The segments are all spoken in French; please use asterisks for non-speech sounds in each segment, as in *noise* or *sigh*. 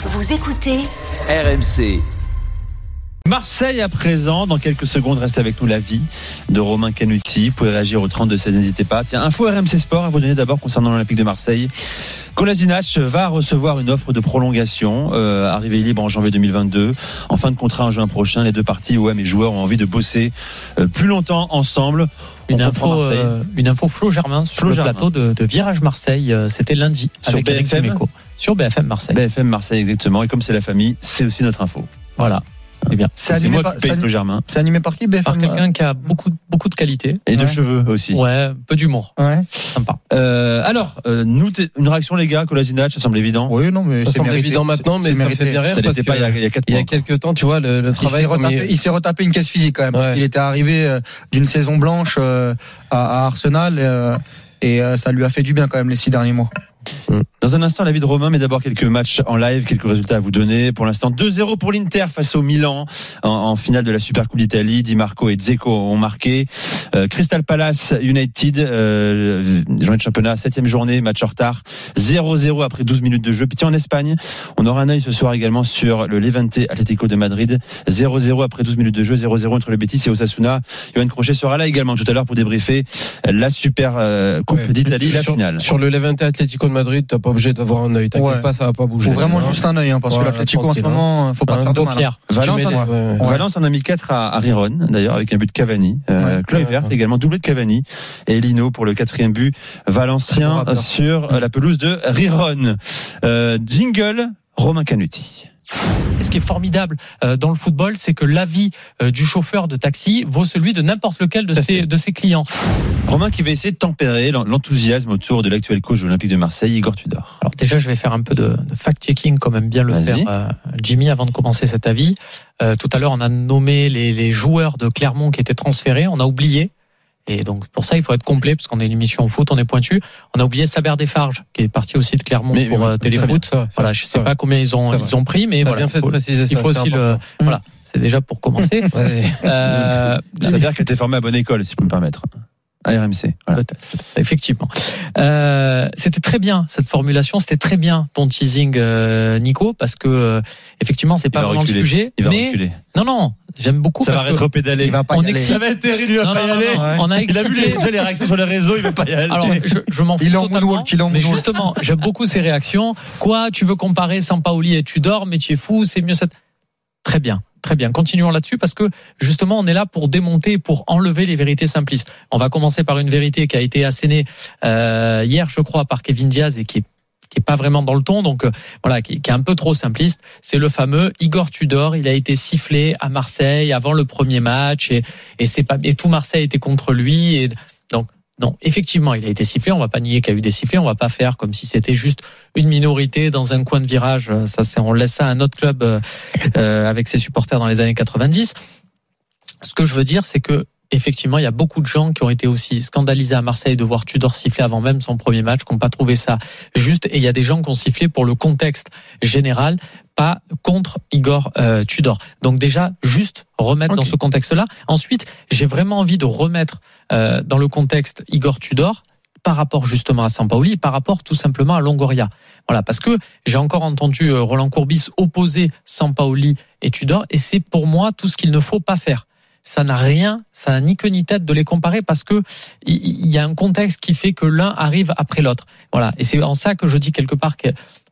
Vous écoutez RMC. Marseille à présent, dans quelques secondes, reste avec nous la vie de Romain Canuti. Vous pouvez réagir au 32 16, n'hésitez pas. Tiens, info RMC Sport à vous donner d'abord concernant l'Olympique de Marseille. Kolasinac va recevoir une offre de prolongation, euh, arrivée libre en janvier 2022. En fin de contrat en juin prochain, les deux parties, ouais, mes joueurs ont envie de bosser euh, plus longtemps ensemble. Une On info, euh, une info Flo Germain sur Flo le Germain. plateau de, de Virage Marseille. euh, C'était lundi Sur avec BFM? Sur BFM Marseille. BFM Marseille, exactement. Et comme c'est la famille, c'est aussi notre info. Voilà. Eh bien, C'est moi par, qui paye c'est Flo Germain. c'est animé par qui BFM par quelqu'un qui a beaucoup, beaucoup de qualité. Et de cheveux aussi. Ouais, peu d'humour. Ouais. Sympa. Euh, alors, euh, nous, une réaction, les gars, Kolasinac, ça semble évident. Oui, non, mais Ça c'est semble mérité. évident maintenant, mais ça me mérité. fait bien rire Ça parce l'était pas il y a, il y a 4 il y mois. a quelques temps, tu vois, le, le Il travail. s'est comme retapé, il- s'est retapé une caisse physique quand même, parce qu'il était arrivé euh, d'une saison blanche euh, à, à Arsenal euh, et euh, ça lui a fait du bien quand même les six derniers mois. Dans un instant, la vie de Romain, mais d'abord quelques matchs en live, quelques résultats à vous donner. Pour l'instant, 2-0 pour l'Inter face au Milan en, en finale de la Super Coupe d'Italie. Di Marco et Dzeko ont marqué. Euh, Crystal Palace United, euh, journée de championnat, septième journée, match en retard. 0-0 après 12 minutes de jeu. Puis tiens, en Espagne, on aura un œil ce soir également sur le Levante Atlético de Madrid. 0-0 après 12 minutes de jeu, 0-0 entre le Betis et Osasuna. Johan Crochet sera là également tout à l'heure pour débriefer la Super euh, Coupe Ouais. d'Italie, la sur, finale. Sur le Levante Atlético de Madrid, t'as pas obligé d'avoir un œil. T'inquiète Ouais. pas, ça va pas bouger. Faut vraiment Non. juste un œil, hein, parce Ouais, que l'Atlético en ce tranquille, moment, faut pas te faire de mal. hein. Valence, en-. Valence a mis 4 à, à Riron, d'ailleurs, avec un but de Cavani. Euh, Ouais. également, doublé de Cavani. Et Lino pour le quatrième but valencien sur euh, la pelouse de Riron. Euh, jingle, Romain Canuti. Ce qui est formidable euh, dans le football, c'est que l'avis euh, du chauffeur de taxi vaut celui de n'importe lequel de ses, de ses clients. Romain qui va essayer de tempérer l'en- l'enthousiasme autour de l'actuel coach de l'Olympique de Marseille, Igor Tudor. Alors déjà, je vais faire un peu de, de fact-checking, comme aime bien le faire euh, Jimmy, avant de commencer cet avis. Euh, tout à l'heure, on a nommé les, les joueurs de Clermont qui étaient transférés. On a oublié, et donc pour ça, il faut être complet, parce qu'on est une émission au foot, on est pointu. On a oublié Saber Desfarges, qui est parti aussi de Clermont Mais- pour euh, Téléfoot. Ça va, ça Voilà, je sais pas combien ils ont, ils ont pris, mais voilà. bien fait de faut- préciser ça. il faut c'est aussi le. *laughs* Voilà, c'est déjà pour commencer. *laughs* Ouais. Euh, Ça veut dire qu'elle était formée à bonne école, si je peux me permettre. À RMC. Voilà. Peut-être, peut-être, effectivement. Euh, c'était très bien cette formulation, c'était très bien ton teasing, euh, Nico, parce que euh, effectivement c'est pas va vraiment reculer. le sujet. Il va mais reculer. non, non, j'aime beaucoup Ça va parce que rétropédaler. Il va pas on y Ça va être terrible, il va Non, pas y non, non, aller. non, on a Il a vu les, excité. déjà les réactions sur les réseaux, il va pas y aller. Alors, je, je m'en fous Il est en moonwalk, il est en mais justement, j'aime beaucoup ces réactions. Quoi, tu veux comparer Sampaoli et Tudor, mais tu es fou, c'est mieux cette. Très bien, très bien. Continuons là-dessus parce que justement, on est là pour démonter, pour enlever les vérités simplistes. On va commencer par une vérité qui a été assénée euh, hier, je crois, par Kevin Diaz et qui est qui est pas vraiment dans le ton, donc euh, voilà, qui, est un peu trop simpliste. C'est le fameux Igor Tudor. Il a été sifflé à Marseille avant le premier match et, et tout Marseille était contre lui. Non, effectivement, il a été sifflé. On va pas nier qu'il y a eu des sifflets. On va pas faire comme si c'était juste une minorité dans un coin de virage. Ça, c'est on laisse ça à un autre club euh, euh, avec ses supporters dans les années 90. Ce que je veux dire, c'est que effectivement, il y a beaucoup de gens qui ont été aussi scandalisés à Marseille de voir Tudor siffler avant même son premier match, qui n'ont pas trouvé ça juste. Et il y a des gens qui ont sifflé pour le contexte général, pas contre Igor euh, Tudor. Donc déjà, juste remettre dans ce contexte-là. Ensuite, j'ai vraiment envie de remettre euh, dans le contexte Igor Tudor par rapport justement à Sampaoli, par rapport tout simplement à Longoria. Voilà, parce que j'ai encore entendu euh, Roland Courbis opposer Sampaoli et Tudor, et c'est pour moi tout ce qu'il ne faut pas faire. Ça n'a rien, ça n'a ni queue ni tête de les comparer parce que il y a un contexte qui fait que l'un arrive après l'autre. Voilà, et c'est en ça que je dis quelque part que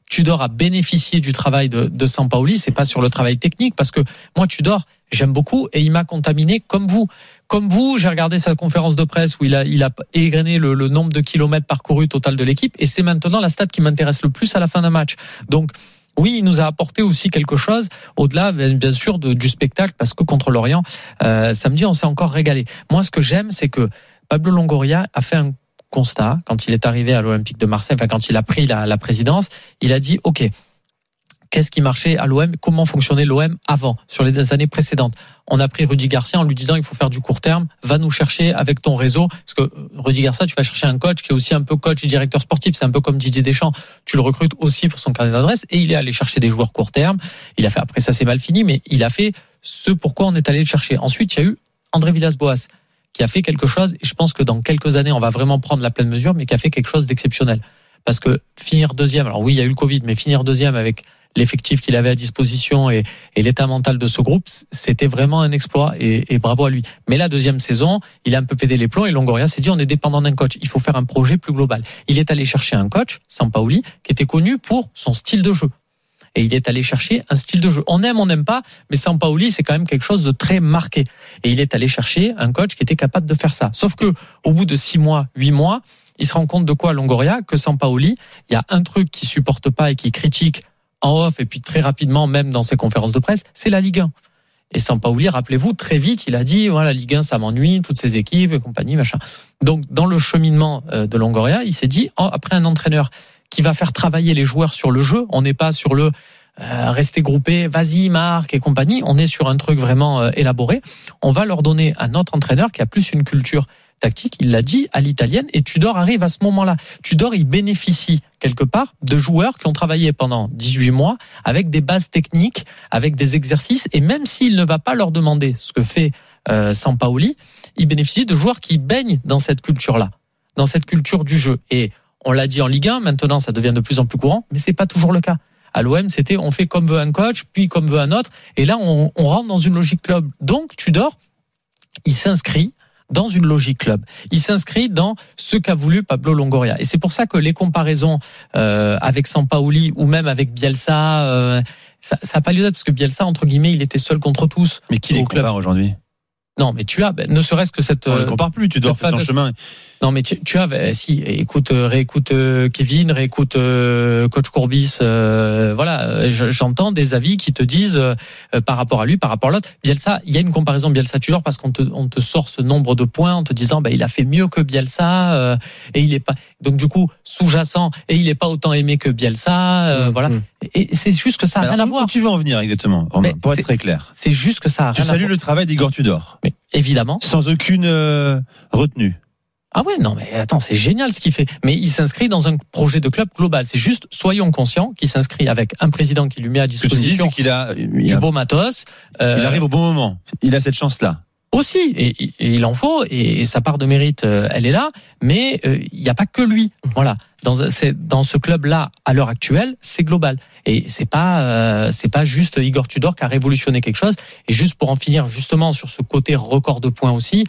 Tudor a bénéficié du travail de, de Sampaoli. C'est pas sur le travail technique parce que moi Tudor, j'aime beaucoup et il m'a contaminé comme vous. Comme vous, j'ai regardé sa conférence de presse où il a, il égrené le, le nombre de kilomètres parcourus total de l'équipe et c'est maintenant la stat qui m'intéresse le plus à la fin d'un match. Donc, oui, il nous a apporté aussi quelque chose au-delà, bien sûr, du spectacle, parce que contre l'Orient, euh, samedi, on s'est encore régalé. Moi, ce que j'aime, c'est que Pablo Longoria a fait un constat quand il est arrivé à l'Olympique de Marseille, enfin quand il a pris la présidence, il a dit OK. Qu'est-ce qui marchait à l'OM Comment fonctionnait l'OM avant, sur les années précédentes On a pris Rudy Garcia en lui disant il faut faire du court terme, va nous chercher avec ton réseau. Parce que euh, Rudy Garcia, tu vas chercher un coach qui est aussi un peu coach et directeur sportif. C'est un peu comme Didier Deschamps. Tu le recrutes aussi pour son carnet d'adresse et il est allé chercher des joueurs court terme. Il a fait, après ça c'est mal fini, mais il a fait ce pourquoi on est allé le chercher. Ensuite, il y a eu André Villas-Boas qui a fait quelque chose, et je pense que dans quelques années, on va vraiment prendre la pleine mesure, mais qui a fait quelque chose d'exceptionnel. Parce que finir deuxième, alors oui, il y a eu le Covid, mais finir deuxième avec l'effectif qu'il avait à disposition et, et l'état mental de ce groupe, c'était vraiment un exploit et, et, bravo à lui. Mais la deuxième saison, il a un peu pédé les plombs et Longoria s'est dit on est dépendant d'un coach, il faut faire un projet plus global. Il est allé chercher un coach, Sampaoli, qui était connu pour son style de jeu. Et il est allé chercher un style de jeu. On aime, on n'aime pas, mais Sampaoli, c'est quand même quelque chose de très marqué. Et il est allé chercher un coach qui était capable de faire ça. Sauf que, au bout de six mois, huit mois, il se rend compte de quoi, Longoria? Que Sampaoli, il y a un truc qui supporte pas et qui critique en off et puis très rapidement, même dans ses conférences de presse, c'est la Ligue 1. Et Sampaoli, rappelez-vous, très vite, il a dit, voilà, Ligue 1, ça m'ennuie, toutes ces équipes et compagnie, machin. Donc, dans le cheminement euh, de Longoria, il s'est dit, oh, après un entraîneur qui va faire travailler les joueurs sur le jeu, on n'est pas sur le euh, rester groupé, vas-y, marque et compagnie, on est sur un truc vraiment euh, élaboré. On va leur donner un autre entraîneur qui a plus une culture tactique, il l'a dit, à l'italienne, et Tudor arrive à ce moment-là. Tudor, il bénéficie quelque part de joueurs qui ont travaillé pendant 18 mois avec des bases techniques, avec des exercices, et même s'il ne va pas leur demander ce que fait euh, Sampaoli, il bénéficie de joueurs qui baignent dans cette culture-là, dans cette culture du jeu. Et on l'a dit en Ligue 1, maintenant ça devient de plus en plus courant, mais c'est pas toujours le cas. À l'OM, c'était on fait comme veut un coach, puis comme veut un autre, et là on, on rentre dans une logique club. Donc Tudor, il s'inscrit dans une logique club. Il s'inscrit dans ce qu'a voulu Pablo Longoria. Et c'est pour ça que les comparaisons euh, avec Sampaoli ou même avec Bielsa, euh, ça n'a pas lieu d'être parce que Bielsa, entre guillemets, il était seul contre tous. Mais qui les compare aujourd'hui? Non, mais tu as, ben, ne serait-ce que cette. On ne compare plus, tu dois faire ton chemin. Non, mais tu, tu as, ben, si, écoute, euh, réécoute euh, Kevin, réécoute euh, coach Courbis. Euh, voilà, j'entends des avis qui te disent par rapport à lui, par rapport à l'autre. Bielsa, il y a une comparaison Bielsa-Tudor parce qu'on te, on te sort ce nombre de points en te disant, ben, il a fait mieux que Bielsa et il est pas. Donc du coup, sous-jacent et il est pas autant aimé que Bielsa. Mmh, voilà. Mmh. Et c'est juste que ça n'a rien à voir. Où tu veux en venir exactement, Romain, pour être très clair? C'est juste que ça a rien tu salues le travail d'Igor Tudor. Mais évidemment. Sans aucune retenue. Ah ouais, non, mais attends, c'est génial ce qu'il fait. Mais il s'inscrit dans un projet de club global. C'est juste, soyons conscients qu'il s'inscrit avec un président qui lui met à disposition qu'il a, il du beau matos. Euh, il arrive au bon moment. Il a cette chance-là. Aussi, et, et, il en faut, et, sa part de mérite, euh, elle est là. Mais euh, il n'y a pas que lui. Voilà, dans, dans ce club-là, à l'heure actuelle, c'est global. Et c'est pas, euh, c'est pas juste Igor Tudor qui a révolutionné quelque chose. Et juste pour en finir justement sur ce côté record de points aussi,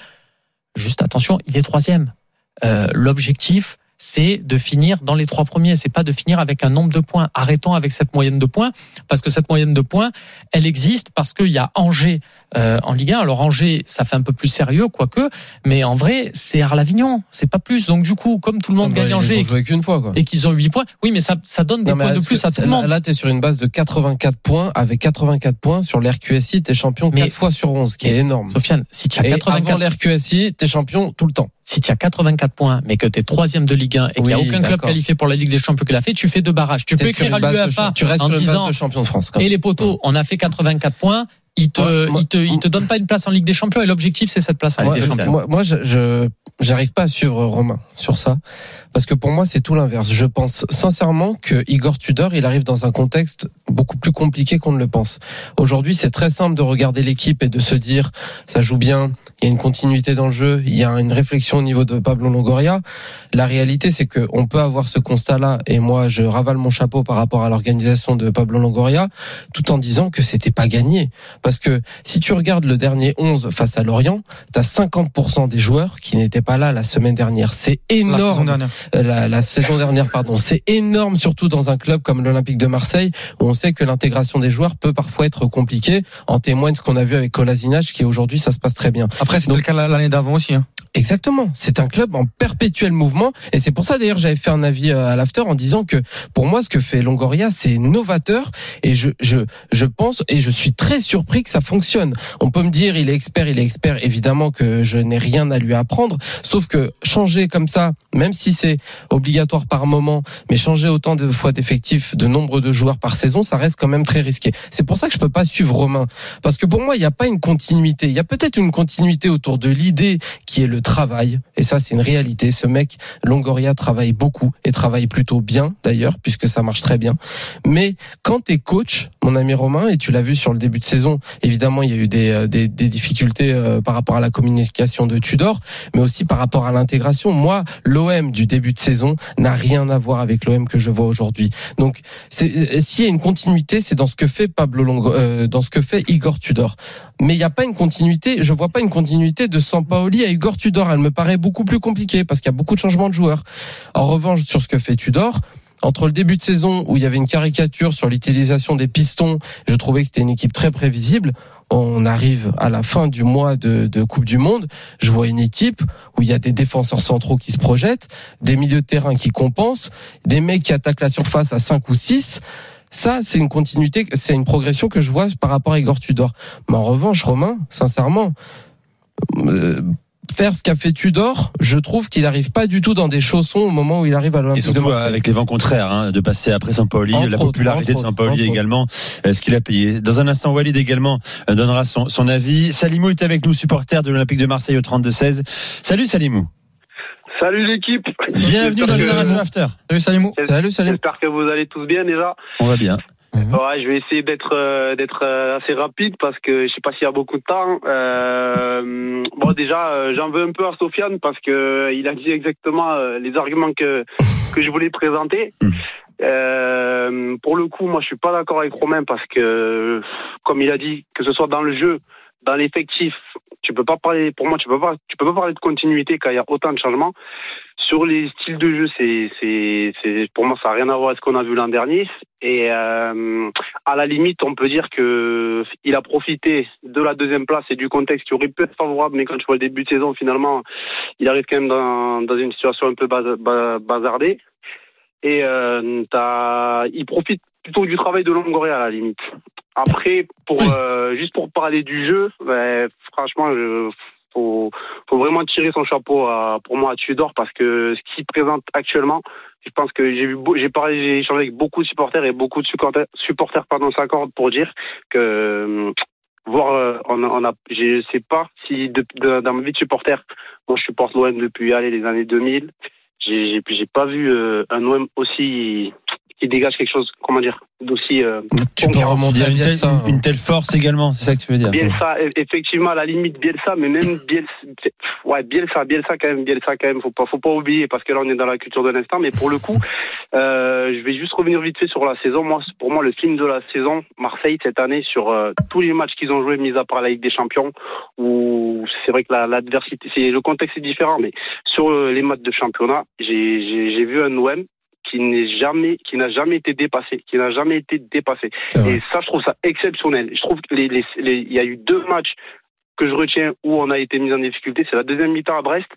juste attention, il est troisième. Euh, L'objectif, c'est de finir dans les trois premiers. C'est pas de finir avec un nombre de points. Arrêtons avec cette moyenne de points, parce que cette moyenne de points, elle existe parce qu'il y a Angers euh, en Ligue 1. Alors Angers, ça fait un peu plus sérieux, quoique, mais en vrai, c'est Arles-Avignon, c'est pas plus. Donc du coup, comme tout le monde Ah bah, gagne Angers joué qu'une fois, quoi. et qu'ils ont 8 points, oui, mais ça, ça donne des Non, points de plus à tout le monde. Là, tu es sur une base de 84 points. Avec 84 points sur l'RQSI, tu es champion Mais- 4 fois sur 11, ce qui est énorme. Sofiane, si tu as Et 84 avant l'RQSI, tu es champion tout le temps. si tu as 84 points, mais que tu es troisième de Ligue 1 et qu'il n'y a aucun club qualifié pour la Ligue des Champions qui l'a fait, tu fais deux barrages. Tu peux écrire à l'UEFA champ- tu restes en disant champion de France. et les poteaux, on a fait 84 points. Ils te, Ouais, moi- ils te, ils te donnent pas une place en Ligue des Champions et l'objectif c'est cette place en Moi, Ligue des Champions. moi, moi, je, je- j'arrive pas à suivre Romain sur ça, parce que pour moi, c'est tout l'inverse. Je pense sincèrement que Igor Tudor, il arrive dans un contexte beaucoup plus compliqué qu'on ne le pense. Aujourd'hui, c'est très simple de regarder l'équipe et de se dire, ça joue bien, il y a une continuité dans le jeu, il y a une réflexion au niveau de Pablo Longoria. La réalité, c'est que on peut avoir ce constat-là, et moi, je ravale mon chapeau par rapport à l'organisation de Pablo Longoria, tout en disant que c'était pas gagné. Parce que si tu regardes le dernier 11 face à Lorient, tu as 50% des joueurs qui n'étaient pas là la semaine dernière. C'est énorme. Euh, La, la saison dernière, pardon. C'est énorme, surtout dans un club comme l'Olympique de Marseille, où on sait que l'intégration des joueurs peut parfois être compliquée. En témoigne ce qu'on a vu avec Kolasinac, qui aujourd'hui, ça se passe très bien. Après, c'était Donc- le cas l'année d'avant aussi. Hein. Exactement. C'est un club en perpétuel mouvement. Et c'est pour ça, d'ailleurs, j'avais fait un avis euh, à l'after en disant que, pour moi, ce que fait Longoria, c'est novateur. Et je, je, je pense, et je suis très surpris que ça fonctionne. On peut me dire, il est expert, il est expert. Évidemment que je n'ai rien à lui apprendre. Sauf que changer comme ça, même si c'est obligatoire par moment, mais changer autant de fois d'effectifs, de nombre de joueurs par saison, ça reste quand même très risqué. C'est pour ça que je peux pas suivre Romain. Parce que pour moi, il n'y a pas une continuité. Il y a peut-être une continuité autour de l'idée qui est le travail. Et ça, c'est une réalité. Ce mec, Longoria, travaille beaucoup et travaille plutôt bien, d'ailleurs, puisque ça marche très bien. Mais quand tu es coach, mon ami Romain, et tu l'as vu sur le début de saison, évidemment, il y a eu des, euh, difficultés euh, par rapport à la communication de Tudor, mais aussi par rapport à l'intégration. Moi, l'OM du début de saison n'a rien à voir avec l'OM que je vois aujourd'hui. Donc, c'est- s'il y a une continuité, c'est dans ce que fait Pablo euh, dans ce que fait Igor Tudor. Mais il n'y a pas une continuité. Je vois pas une continuité de Sampaoli à Igor Tudor. Elle me paraît beaucoup plus compliquée parce qu'il y a beaucoup de changements de joueurs. En revanche, sur ce que fait Tudor. Entre le début de saison où il y avait une caricature sur l'utilisation des pistons, je trouvais que c'était une équipe très prévisible. On arrive à la fin du mois de, Coupe du Monde. Je vois une équipe où il y a des défenseurs centraux qui se projettent, des milieux de terrain qui compensent, des mecs qui attaquent la surface à 5 ou 6. Ça, c'est une continuité, c'est une progression que je vois par rapport à Igor Tudor. Mais en revanche, Romain, sincèrement, euh, faire ce qu'a fait Tudor, je trouve qu'il n'arrive pas du tout dans des chaussons au moment où il arrive à Et l'Olympique de surtout avec les vents contraires, hein, de passer après Saint-Pauli, la autres, popularité de Saint-Pauli également, euh, ce qu'il a payé. Dans un instant, Walid également euh, donnera son, son avis. Salimou est avec nous, supporter de l'Olympique de Marseille au 32-16. Salut Salimou. Salut l'équipe. Bienvenue dans Génération After. Salut Salimou. Salut, salut. J'espère que vous allez tous bien déjà. On va bien. Ouais, je vais essayer d'être euh, d'être euh, assez rapide parce que je sais pas s'il y a beaucoup de temps. Euh, bon déjà, euh, j'en veux un peu à Sofiane parce que euh, il a dit exactement les arguments que que je voulais présenter. Euh, pour le coup, moi, je suis pas d'accord avec Romain parce que, comme il a dit, que ce soit dans le jeu, dans l'effectif, tu peux pas parler. Pour moi, tu peux pas tu peux pas parler de continuité quand il y a autant de changements. Sur les styles de jeu, c'est, c'est, c'est, pour moi, ça n'a rien à voir avec ce qu'on a vu l'an dernier. Et euh, à la limite, on peut dire que il a profité de la deuxième place et du contexte qui aurait pu être favorable, mais quand tu vois le début de saison, finalement, il arrive quand même dans, une situation un peu baz- ba- bazardée. Et euh, t'as, il profite plutôt du travail de Longoria à la limite. Après, pour euh, juste pour parler du jeu, franchement, je, faut, faut vraiment tirer son chapeau à, pour moi à Tudor parce que ce qu'il présente actuellement, je pense que j'ai vu, j'ai parlé, j'ai échangé avec beaucoup de supporters et beaucoup de supporters, supporters pardon, s'accordent pour dire que euh, voir, euh, on a, on a, je sais pas si de, de- dans ma vie de supporter, moi je supporte l'OM depuis allez, les années 2000, j'ai, j'ai, j'ai pas vu euh, un OM aussi qui dégage quelque chose, comment dire, d'aussi euh, Tu peux remonter à une, telle, hein. une telle force également, c'est ça que tu veux dire Bielsa, e- effectivement, à la limite Bielsa, mais même Bielsa, ouais, Bielsa, Bielsa quand même, Bielsa quand même, faut pas, faut pas oublier parce que là on est dans la culture de l'instant, mais pour le coup, euh, je vais juste revenir vite fait sur la saison. Moi, pour moi, le film de la saison, Marseille cette année, sur euh, tous les matchs qu'ils ont joués, mis à part la Ligue des Champions, où c'est vrai que la- l'adversité, c'est le contexte est différent, mais sur euh, les matchs de championnat, j'ai j'ai- j'ai vu un OM qui n'est jamais, qui n'a jamais été dépassé, qui n'a jamais été dépassé. Et ça, je trouve ça exceptionnel. Je trouve que les, les, les- il y a eu deux matchs que je retiens où on a été mis en difficulté. C'est la deuxième mi-temps à Brest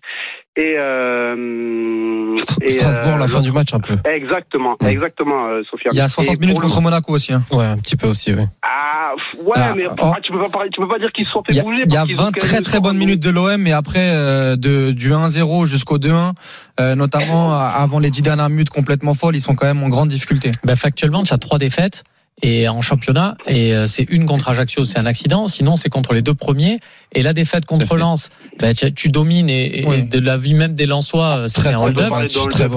et, euh, *laughs* et, Strasbourg, euh, la fin du match un peu. Exactement, Ouais. exactement, euh, Sofiane. Il y a 60 Et minutes pour le- contre Monaco aussi. hein. Ouais, un petit peu aussi, oui. Ah, ouais, Ah, mais oh. ah, tu peux pas parler, tu peux pas dire qu'ils se sont fait Il y a, bouger. il y a parce qu'ils ont 20 quand même très très bonnes minutes de l'OM, mais après euh, de, du 1-0 jusqu'au 2-1, euh, notamment avant les 10 dernières minutes complètement folles, ils sont quand même en grande difficulté. Ben, factuellement, tu as trois défaites et en championnat et euh, c'est une contre Ajaccio, c'est un accident. Sinon, c'est contre les deux premiers. Et la défaite contre. Lens, ben, tu, tu domines et, et Oui. de la vie même des Lensois, euh, c'était Très un hold-up. Et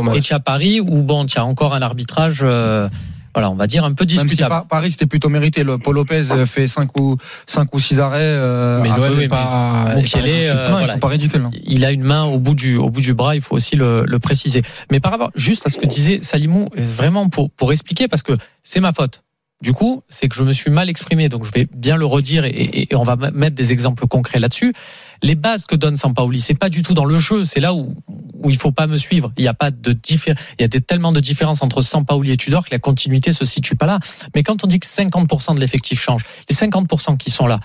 match. tu as Paris où bon, tu as encore un arbitrage, euh, voilà, on va dire un peu Même si Paris c'était plutôt mérité. Le Paul Lopez euh, fait 5 ou, 5 ou 6 arrêts. euh, Mais l'OM oui, est mais pas. Est pas ridicule. euh, non, voilà. pas ridicules. non. il a une main au bout du au bout du bras, il faut aussi le, le préciser. Mais par rapport juste à ce que disait Salimou, vraiment pour pour expliquer parce que c'est ma faute. Du coup, c'est que je me suis mal exprimé, donc je vais bien le redire et, on va mettre des exemples concrets là-dessus. Les bases que donne Sampaoli, c'est pas du tout dans le jeu, c'est là où où il faut pas me suivre. Il y a pas de il y a des, tellement de différences entre Sampaoli et Tudor que la continuité se situe pas là. Mais quand on dit que 50% de l'effectif change, les 50% qui sont là,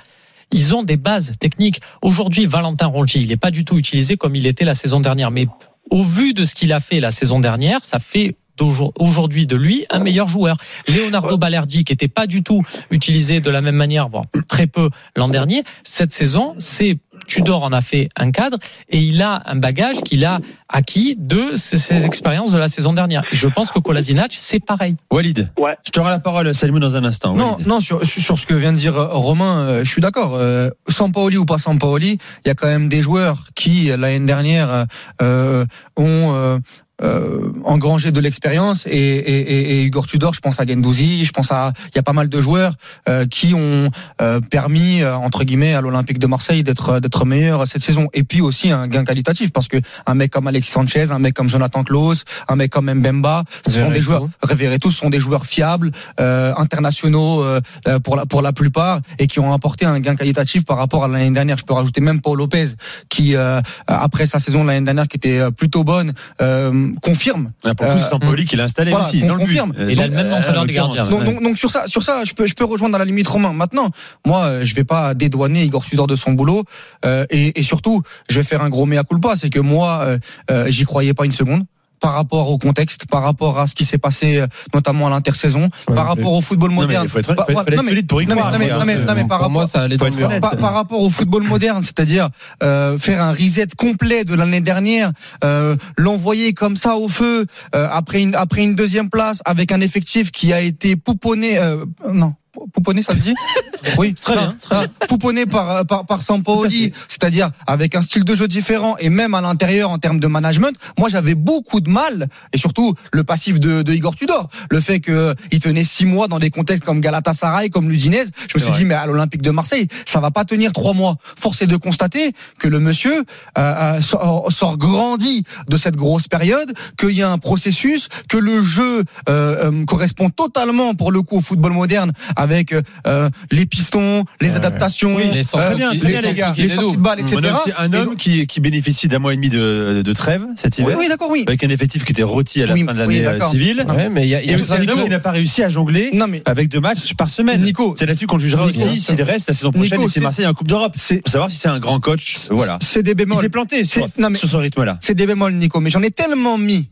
ils ont des bases techniques. Aujourd'hui, Valentin Rongier, il n'est pas du tout utilisé comme il était la saison dernière. Mais au vu de ce qu'il a fait la saison dernière, ça fait aujourd'hui de lui un meilleur joueur. Leonardo Balerdi, qui était pas du tout utilisé de la même manière, voire très peu l'an dernier, cette saison, c'est Tudor en a fait un cadre et il a un bagage qu'il a acquis de ses, ses expériences de la saison dernière. Et je pense que Kolasinac, c'est pareil. Walid, Ouais. je te rends la parole, Salimou, dans un instant. Non, Walid. non, sur, sur ce que vient de dire euh, Romain, euh, je suis d'accord. Euh, Sampaoli ou pas Sampaoli, il y a quand même des joueurs qui, l'année dernière, euh, ont euh, euh, engrangé de l'expérience et, et, et, et Igor Tudor, je pense à Gendouzi, je pense à, il y a pas mal de joueurs euh, qui ont euh, permis euh, entre guillemets à l'Olympique de Marseille d'être d'être meilleur cette saison. Et puis aussi un gain qualitatif parce que un mec comme Alexis Sanchez, un mec comme Jonathan Klaus, un mec comme Mbemba, ce sont des joueurs Reveretout, ce sont des joueurs fiables, euh, internationaux euh, euh, pour la pour la plupart et qui ont apporté un gain qualitatif par rapport à l'année dernière. Je peux rajouter même Paul Lopez qui euh, après sa saison l'année dernière qui était euh, plutôt bonne euh, confirme. Ah, Pour coup, Euh, c'est Sampaoli qui l'a installé voilà, aussi, dans le but. confirme. Euh, Il a le même euh, entraîneur en des gardiens. l'occurrence, Donc, ouais. donc, donc sur ça, sur ça, je peux, je peux rejoindre à la limite Romain. Maintenant, moi, euh, je vais pas dédouaner Igor Tudor de son boulot, euh, et, et surtout, je vais faire un gros mea culpa, c'est que moi, euh, euh, j'y croyais pas une seconde. Par rapport au contexte, par rapport à ce qui s'est passé, euh, notamment à l'intersaison, Ouais, par rapport au football Non, mais moderne. il faut être, fallait- voilà, fallait non, être mais- solide pour y non, mais- croire. non, mais- non, mais- non, mais par rapport- ça allait faut dans le être mur. honnête. par, par rapport au football moderne, c'est-à-dire euh, faire un reset complet de l'année dernière, euh, l'envoyer comme ça au feu euh, après une après une deuxième place avec un effectif qui a été pouponné, euh, non. Pouponné, ça se dit *laughs* Oui, Très bien, très non, Pouponné par par par Sampaoli, c'est-à-dire avec un style de jeu différent et même à l'intérieur en termes de management. Moi, j'avais beaucoup de mal et surtout le passif de, de Igor Tudor, le fait que il tenait six mois dans des contextes comme Galatasaray, comme l'Udinese. Je me suis vrai. dit mais à l'Olympique de Marseille, ça va pas tenir trois mois. Force est de constater que le monsieur euh, euh, sort, sort grandi de cette grosse période, qu'il y a un processus, que le jeu euh, euh, correspond totalement pour le coup au football moderne avec euh, les pistons, les adaptations, Oui, les sorties- euh, Très bien, les gars. les sorties de balles, etc. On a aussi un homme donc- qui, qui bénéficie d'un mois et demi de, de trêve cet hiver, oui, d'accord, oui. avec un effectif qui était rôti à la Oui, fin de l'année euh, civile. Ouais, mais il y a, il y Et aussi un Nico- homme qui n'a pas réussi à jongler Non mais avec deux matchs par semaine. Nico, C'est là-dessus qu'on le jugera Nico, aussi s'il reste la saison prochaine Nico, et c'est c'est- Marseille en Coupe d'Europe. c'est Faut savoir si c'est un grand coach. Voilà. c'est des Il bémols. s'est planté sur ce rythme-là. c'est des bémols, Nico, mais j'en ai tellement mis.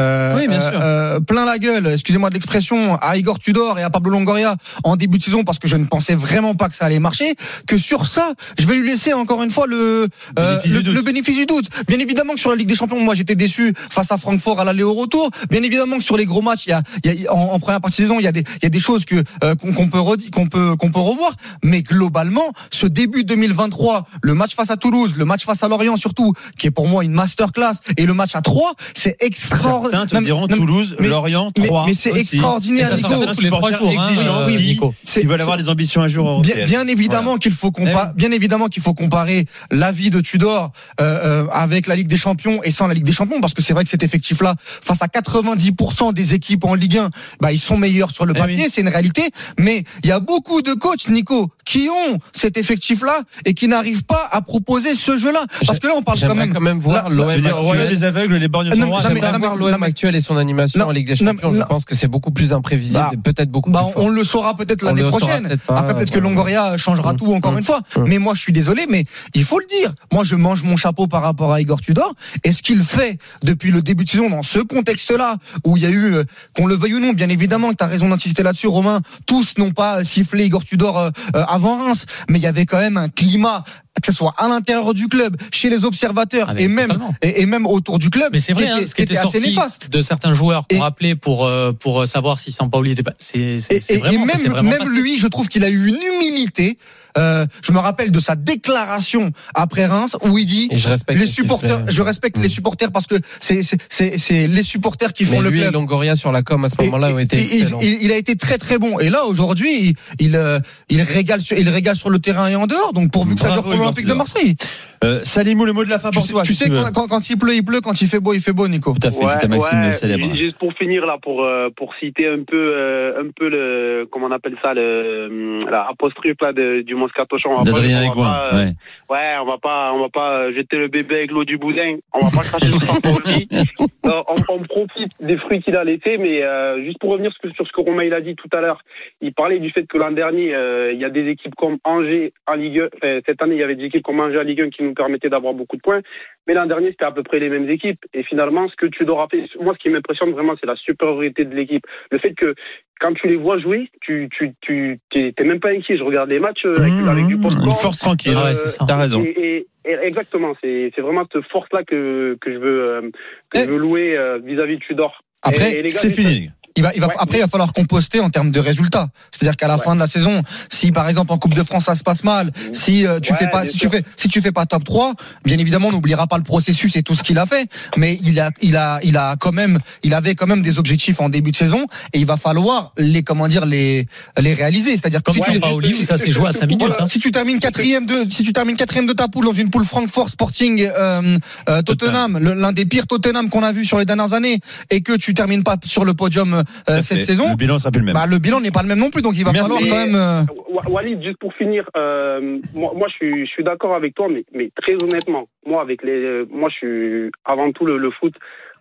Euh, Oui, bien sûr. euh, plein la gueule, excusez-moi de l'expression, à Igor Tudor et à Pablo Longoria en début de saison parce que je ne pensais vraiment pas que ça allait marcher, que sur ça, je vais lui laisser encore une fois le, euh, Bénéfice le, du doute. le bénéfice du doute. Bien évidemment que sur la Ligue des Champions, moi j'étais déçu face à Francfort à l'aller au retour. Bien évidemment que sur les gros matchs, il y a, il y a- en, en première partie de saison, il y a des, il y a des choses que euh, qu'on qu'on peut qu'on peut qu'on peut revoir, mais globalement, ce début 2023, le match face à Toulouse, le match face à Lorient surtout, qui est pour moi une masterclass, et le match à 3, c'est extraordinaire. Certains te diront Toulouse, mais- Lorient, mais- 3. mais c'est extraordinaire, ça Nico. tous les trois jours. hein, exigeants, euh, oui, Nico. Ils veulent avoir des ambitions un jour Bien, bien évidemment qu'il faut comparer, Eh bien évidemment qu'il faut comparer l'avis de Tudor euh, euh, avec la Ligue des Champions et sans la Ligue des Champions parce que c'est vrai que cet effectif-là, face à 90% des équipes en Ligue 1, bah ils sont meilleurs sur le Eh papier, oui. c'est une réalité. Mais il y a beaucoup de coachs, Nico, qui ont cet effectif-là et qui n'arrivent pas à proposer ce jeu-là. Parce que là, on parle quand même. quand même voir veux l'OM dire, au royaume des aveugles, les borgnes sont rois. Actuel et son animation Non, en Ligue des Champions. Je pense que c'est beaucoup plus imprévisible Bah, et peut-être beaucoup Bah, plus fort. on le saura peut-être l'année prochaine. peut-être pas, Après, peut-être que. Longoria changera Mm. tout encore Mm. une fois. Mm. Mais moi, je suis désolé, mais il faut le dire. Moi, je mange mon chapeau par rapport à Igor Tudor. Et ce qu'il fait depuis le début de saison dans ce contexte-là, où il y a eu, euh, qu'on le veuille ou non, bien évidemment que tu as raison d'insister là-dessus, Romain, tous n'ont pas sifflé Igor Tudor euh, euh, avant Reims, mais il y avait quand même un climat, que ce soit à l'intérieur du club, chez les observateurs Ah, et même totalement. et, même autour du club, Mais c'est qui vrai, hein, était, ce qui qui était était assez sorti de certains joueurs qu'on rappelait pour euh, pour savoir si Sampaoli était pas. C'est c'est- Et, c'est vraiment et ça même, vraiment même lui, je trouve qu'il a eu une humilité. Euh, je me rappelle de sa déclaration après Reims où il dit Et je respecte les supporters. Je respecte Mm. les supporters parce que c'est c'est les supporters qui font Mais le lui et club. Longoria sur la com à ce moment-là ont Et- été et- et- excellents. il, il a été très très bon. Et là aujourd'hui, il il, euh, il régale sur il régale sur le terrain et en dehors. Donc pourvu que ça dure pour l'Olympique de Marseille. Euh, Salimou, le mot de la fin Tu pour sais, toi. tu si sais quand, quand, quand il pleut, il pleut. Quand il fait beau, il fait beau, Nico. Tout à fait, c'était Maxime célèbre. Juste pour finir là, pour pour citer un peu euh, un peu le comment on appelle ça le la apostrophe là de, du Moscato Show. On va pas- D'Adrien on va Aigouin. pas, euh, ouais. On va pas, on va pas jeter le bébé avec l'eau du boudin. On va pas cracher sur Sampaoli. *laughs* Euh, on, on profite des fruits qu'il a laissés, mais euh, juste pour revenir sur, ce que Romain il a dit tout à l'heure, il parlait du fait que l'an dernier, euh, il y a des équipes comme Angers en Ligue 1. Enfin, cette année, il y avait des équipes comme Angers en Ligue 1 qui nous permettaient d'avoir beaucoup de points. Mais l'an dernier, c'était à peu près les mêmes équipes. Et finalement, ce que Tudor a fait, moi, ce qui m'impressionne vraiment, c'est la supériorité de l'équipe. Le fait que quand tu les vois jouer, tu tu tu t'es même pas inquiet. Je regarde les matchs euh, avec, Mmh, avec du popcorn. Une force tranquille. Ah ouais, c'est ça. T'as raison. Et, et- et exactement, c'est c'est vraiment cette force-là que que je veux euh, que Eh. je veux louer euh, vis-à-vis de Tudor. Après, C'est fini. Il va, il va, Ouais. après, il va falloir composter en termes de résultats. C'est-à-dire qu'à la Ouais. fin de la saison, si par exemple en Coupe de France ça se passe mal, si euh, tu Ouais, fais pas, si sûr. tu fais, si tu fais pas top 3, bien évidemment, on n'oubliera pas le processus et tout ce qu'il a fait. Mais il a, il a, il a quand même, il avait quand même des objectifs en début de saison et il va falloir les, comment dire, les, les réaliser. C'est-à-dire que si tu, Sampaoli, où ça s'est joué à 5 minutes. voilà, hein. si tu termines quatrième de, si tu termines quatrième de ta poule dans une poule Francfort Sporting euh, euh, Tottenham, l'un des pires Tottenham qu'on a vu sur les dernières années, et que tu termines pas sur le podium euh, cette saison, Le bilan sera plus le même. bah, le bilan n'est pas le même non plus, donc il va Merci. falloir quand même. euh, Wa- Walid, juste pour finir, euh, moi, moi je suis, je suis d'accord avec toi, mais, mais très honnêtement, moi avec les, moi je suis avant tout le, le foot,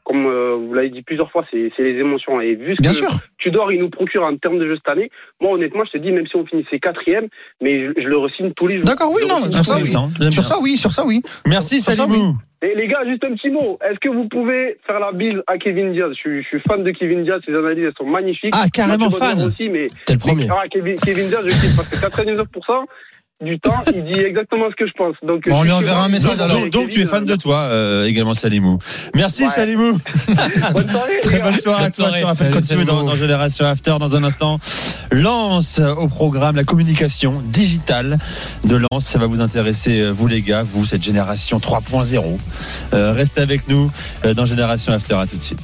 comme euh, vous l'avez dit plusieurs fois, c'est les émotions. Et vu ce Bien que sûr. Tudor il nous procure en termes de jeu cette année, moi honnêtement je te dis même si on finissait quatrième, mais je, je le resigne tous les jours. D'accord, oui, non, sur ça, oui. Sur ça, oui, sur ça, oui. Merci Sur ça. Et les gars, juste un petit mot. Est-ce que vous pouvez faire la bise à Kevin Diaz? Je suis, je suis fan de Kevin Diaz, ses analyses elles sont magnifiques. Ah, carrément Mathieu fan. aussi, mais T'es le premier. ah, Kevin, Kevin Diaz, je kiffe parce que 99% du temps, il dit exactement ce que je pense. Donc, Bon, on lui enverra un message Donc, alors. donc- donc tu es fan de toi euh, également Salimou. Merci Ouais. Salimou. *laughs* Bonne soirée. Très bonne soirée à Bonne toi. soirée. Tu rappelles Salut, quand tu veux dans, Génération After dans un instant. Lance au programme la communication digitale de Lance. Ça va vous intéresser, euh, vous les gars, vous, cette génération 3.0. Euh, restez avec nous euh, dans Génération After. À tout de suite.